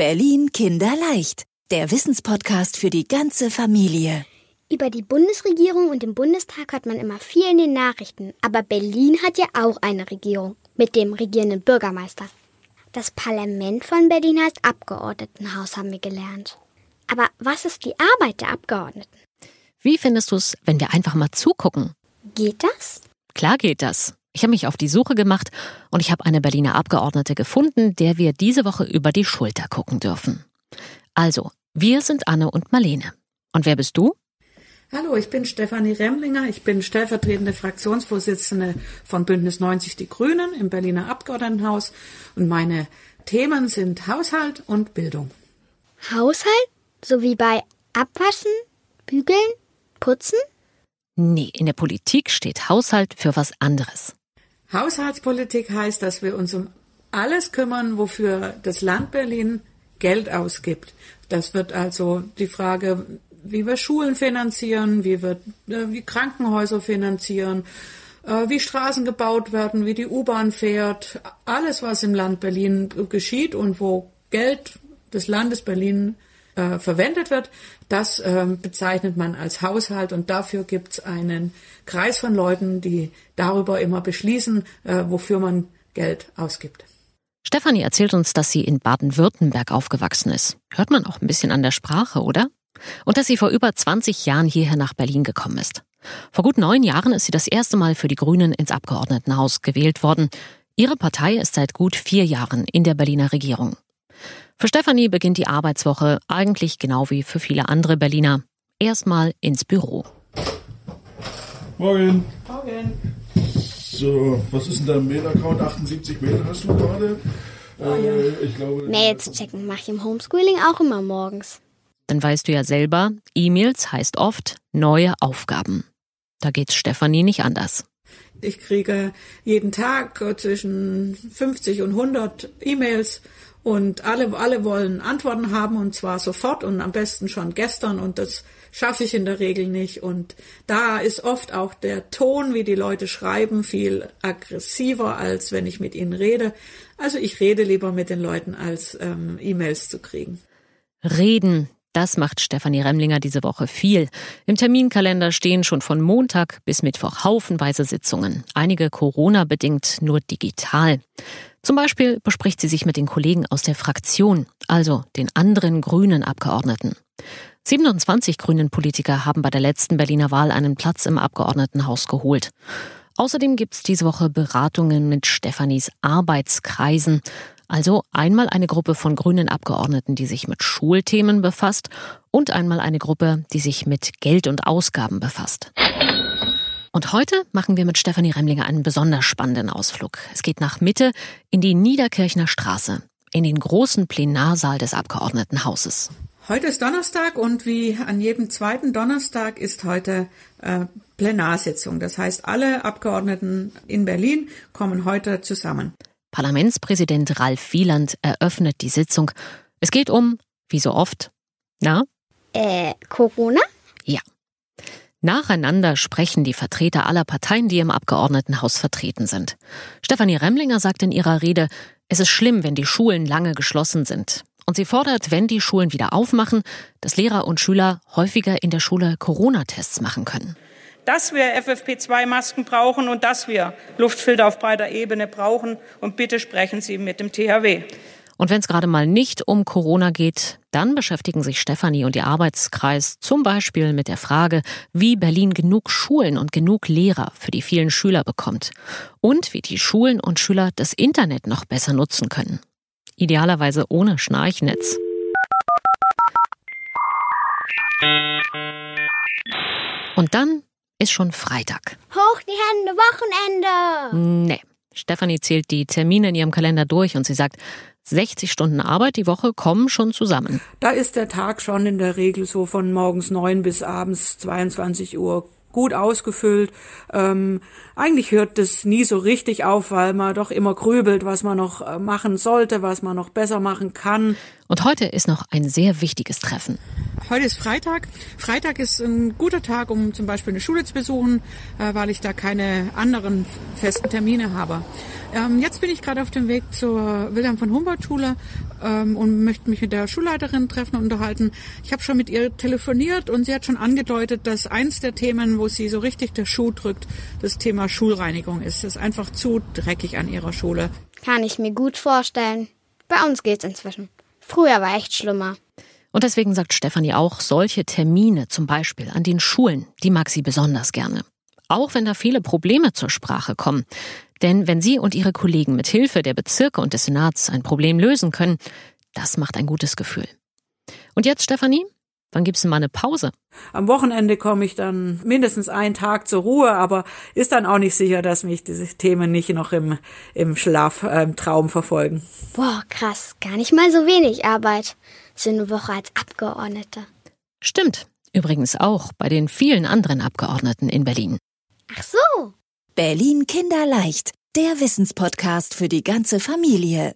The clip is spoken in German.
Berlin Kinderleicht. Der Wissenspodcast für die ganze Familie. Über die Bundesregierung und den Bundestag hört man immer viel in den Nachrichten. Aber Berlin hat ja auch eine Regierung mit dem regierenden Bürgermeister. Das Parlament von Berlin heißt Abgeordnetenhaus, haben wir gelernt. Aber was ist die Arbeit der Abgeordneten? Wie findest du es, wenn wir einfach mal zugucken? Geht das? Klar geht das. Ich habe mich auf die Suche gemacht und ich habe eine Berliner Abgeordnete gefunden, der wir diese Woche über die Schulter gucken dürfen. Also, wir sind Anne und Marlene. Und wer bist du? Hallo, ich bin Stefanie Remlinger. Ich bin stellvertretende Fraktionsvorsitzende von Bündnis 90 Die Grünen im Berliner Abgeordnetenhaus und meine Themen sind Haushalt und Bildung. Haushalt? So wie bei Abwaschen, Bügeln, Putzen? Nee, in der Politik steht Haushalt für was anderes. Haushaltspolitik heißt, dass wir uns um alles kümmern, wofür das Land Berlin Geld ausgibt. Das wird also die Frage, wie wir Schulen finanzieren, wie wir äh, wie Krankenhäuser finanzieren, äh, wie Straßen gebaut werden, wie die U-Bahn fährt, alles, was im Land Berlin geschieht und wo Geld des Landes Berlin äh, verwendet wird, das ähm, bezeichnet man als Haushalt und dafür gibt es einen Kreis von Leuten, die darüber immer beschließen, äh, wofür man Geld ausgibt. Stefanie erzählt uns, dass sie in Baden-Württemberg aufgewachsen ist. Hört man auch ein bisschen an der Sprache, oder? Und dass sie vor über 20 Jahren hierher nach Berlin gekommen ist. Vor gut neun Jahren ist sie das erste Mal für die Grünen ins Abgeordnetenhaus gewählt worden. Ihre Partei ist seit gut vier Jahren in der Berliner Regierung. Für Stefanie beginnt die Arbeitswoche eigentlich genau wie für viele andere Berliner. Erstmal ins Büro. Morgen. Morgen. So, was ist denn dein Mail-Account? 78 Mail hast du gerade? Ah, ja. Äh, ich glaube, Mails checken mache ich im Homeschooling auch immer morgens. Dann weißt du ja selber, E-Mails heißt oft neue Aufgaben. Da geht's Stefanie nicht anders. Ich kriege jeden Tag zwischen 50 und 100 E-Mails und alle, alle wollen Antworten haben und zwar sofort und am besten schon gestern und das schaffe ich in der Regel nicht. Und da ist oft auch der Ton, wie die Leute schreiben, viel aggressiver, als wenn ich mit ihnen rede. Also ich rede lieber mit den Leuten, als ähm, E-Mails zu kriegen. Reden, das macht Stefanie Remlinger diese Woche viel. Im Terminkalender stehen schon von Montag bis Mittwoch haufenweise Sitzungen. Einige Corona-bedingt nur digital. Zum Beispiel bespricht sie sich mit den Kollegen aus der Fraktion, also den anderen grünen Abgeordneten. 27 grünen Politiker haben bei der letzten Berliner Wahl einen Platz im Abgeordnetenhaus geholt. Außerdem gibt's diese Woche Beratungen mit Stefanis Arbeitskreisen. Also einmal eine Gruppe von grünen Abgeordneten, die sich mit Schulthemen befasst und einmal eine Gruppe, die sich mit Geld und Ausgaben befasst. Und heute machen wir mit Stefanie Remlinger einen besonders spannenden Ausflug. Es geht nach Mitte in die Niederkirchner Straße, in den großen Plenarsaal des Abgeordnetenhauses. Heute ist Donnerstag und wie an jedem zweiten Donnerstag ist heute äh, Plenarsitzung. Das heißt, alle Abgeordneten in Berlin kommen heute zusammen. Parlamentspräsident Ralf Wieland eröffnet die Sitzung. Es geht um, wie so oft, na? Äh, Corona? Ja. Nacheinander sprechen die Vertreter aller Parteien, die im Abgeordnetenhaus vertreten sind. Stefanie Remlinger sagt in ihrer Rede, es ist schlimm, wenn die Schulen lange geschlossen sind. Und sie fordert, wenn die Schulen wieder aufmachen, dass Lehrer und Schüler häufiger in der Schule Corona-Tests machen können. Dass wir FFP2-Masken brauchen und dass wir Luftfilter auf breiter Ebene brauchen. Und bitte sprechen Sie mit dem THW. Und wenn es gerade mal nicht um Corona geht, dann beschäftigen sich Stefanie und ihr Arbeitskreis zum Beispiel mit der Frage, wie Berlin genug Schulen und genug Lehrer für die vielen Schüler bekommt und wie die Schulen und Schüler das Internet noch besser nutzen können. Idealerweise ohne Schnarchnetz. Und dann ist schon Freitag. Hoch die Hände, Wochenende! Nee. Stefanie zählt die Termine in ihrem Kalender durch und sie sagt, 60 Stunden Arbeit die Woche kommen schon zusammen. Da ist der Tag schon in der Regel so von morgens neun bis abends 22 Uhr gut ausgefüllt. Ähm, eigentlich hört das nie so richtig auf, weil man doch immer grübelt, was man noch äh, machen sollte, was man noch besser machen kann. Und heute ist noch ein sehr wichtiges Treffen. Heute ist Freitag. Freitag ist ein guter Tag, um zum Beispiel eine Schule zu besuchen, äh, weil ich da keine anderen festen Termine habe. Ähm, jetzt bin ich gerade auf dem Weg zur Wilhelm von Humboldt Schule ähm, und möchte mich mit der Schulleiterin treffen und unterhalten. Ich habe schon mit ihr telefoniert und sie hat schon angedeutet, dass eins der Themen, wo sie so richtig der Schuh drückt, das Thema Schulreinigung ist. Es ist einfach zu dreckig an ihrer Schule. Kann ich mir gut vorstellen. Bei uns geht's inzwischen. Früher war echt schlimmer. Und deswegen sagt Stefanie auch, solche Termine zum Beispiel an den Schulen, die mag sie besonders gerne. Auch wenn da viele Probleme zur Sprache kommen. Denn wenn sie und ihre Kollegen mit Hilfe der Bezirke und des Senats ein Problem lösen können, das macht ein gutes Gefühl. Und jetzt, Stefanie, Wann gibt's denn mal eine Pause? Am Wochenende komme ich dann mindestens einen Tag zur Ruhe, aber ist dann auch nicht sicher, dass mich diese Themen nicht noch im, im Schlaf, äh, im Traum verfolgen. Boah, krass. Gar nicht mal so wenig Arbeit. So eine Woche als Abgeordnete. Stimmt. Übrigens auch bei den vielen anderen Abgeordneten in Berlin. Ach so. Berlin Kinderleicht. Der Wissenspodcast für die ganze Familie.